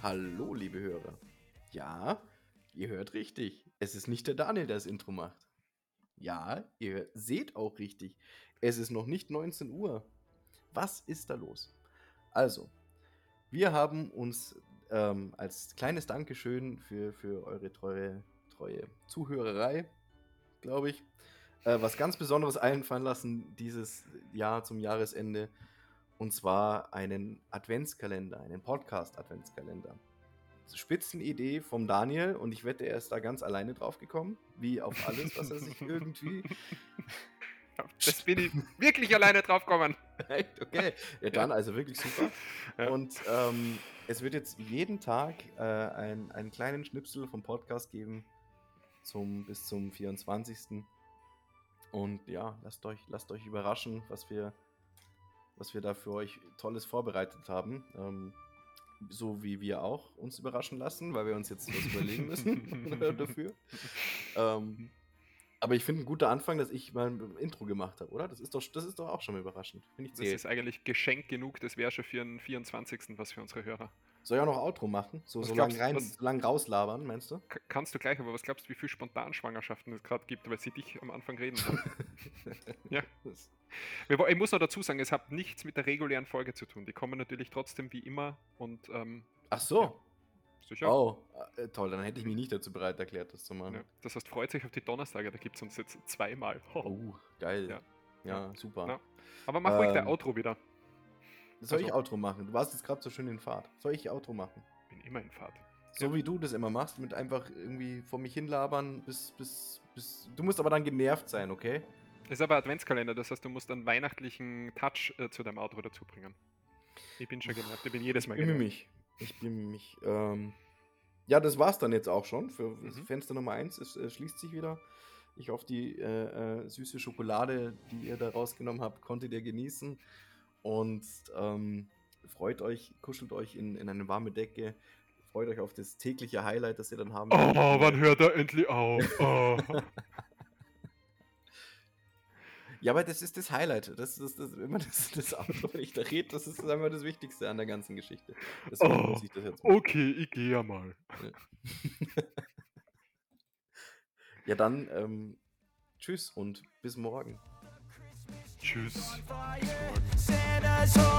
Hallo, liebe Hörer. Ja, ihr hört richtig. Es ist nicht der Daniel, der das Intro macht. Ja, ihr seht auch richtig. Es ist noch nicht 19 Uhr. Was ist da los? Also, wir haben uns ähm, als kleines Dankeschön für, für eure treue, treue Zuhörerei, glaube ich, äh, was ganz Besonderes einfallen lassen dieses Jahr zum Jahresende. Und zwar einen Adventskalender, einen Podcast-Adventskalender. Spitzenidee vom Daniel und ich wette, er ist da ganz alleine drauf gekommen, wie auf alles, was er sich irgendwie. Das bin ich wirklich alleine drauf gekommen. Echt? Okay. Ja, dann also wirklich super. Ja. Und ähm, es wird jetzt jeden Tag äh, ein, einen kleinen Schnipsel vom Podcast geben zum, bis zum 24. Und ja, lasst euch, lasst euch überraschen, was wir, was wir da für euch Tolles vorbereitet haben. Ähm, so wie wir auch uns überraschen lassen, weil wir uns jetzt was überlegen müssen dafür. Ähm, aber ich finde ein guter Anfang, dass ich mal ein Intro gemacht habe, oder? Das ist doch, das ist doch auch schon mal überraschend. Finde ich Das ist eigentlich Geschenk genug, das wäre schon für den 24. was für unsere Hörer. Soll ich auch noch Outro machen? So, Was so lang, glaubst rein, was- lang rauslabern, meinst du? Kannst du gleich, aber was glaubst du, wie viele Spontanschwangerschaften es gerade gibt, weil sie dich am Anfang reden? ja. Ich muss noch dazu sagen, es hat nichts mit der regulären Folge zu tun. Die kommen natürlich trotzdem wie immer und ähm, Ach so. sicher. Oh, äh, toll, dann hätte ich mich nicht dazu bereit erklärt, das zu machen. Ja. Das heißt, freut sich auf die Donnerstage, da gibt es uns jetzt zweimal. Oh, geil. Ja. Ja, super. Ja. Aber mach ruhig der Ähm, Outro wieder. Soll ich also- Outro machen? Du warst jetzt gerade so schön in Fahrt. Soll ich Outro machen? Bin immer in Fahrt. So Ja. wie du das immer machst, mit einfach irgendwie vor mich hinlabern, bis, bis, bis. Du musst aber dann genervt sein, okay? Das ist aber Adventskalender, das heißt, du musst einen weihnachtlichen Touch äh, zu deinem Outro dazu bringen. Ich bin schon genervt, ich bin jedes Mal Ich bin genervt. mich. Ich bin mich. Ähm, ja, das war's dann jetzt auch schon für Mhm. Fenster Nummer 1. Es äh, schließt sich wieder. Ich hoffe, die äh, äh, süße Schokolade, die ihr da rausgenommen habt, konntet ihr genießen. Und ähm, freut euch, kuschelt euch in, in eine warme Decke. Freut euch auf das tägliche Highlight, das ihr dann haben Oh, werdet. wann hört er endlich auf? Oh. Ja, aber das ist das Highlight. Das ist das, immer das, das Outro, wenn ich da rede, das ist einfach das Wichtigste an der ganzen Geschichte. Deswegen Oh. muss ich das jetzt machen. okay, ich gehe ja mal. Ja, dann ähm, tschüss und bis morgen. Tschüss. asshole.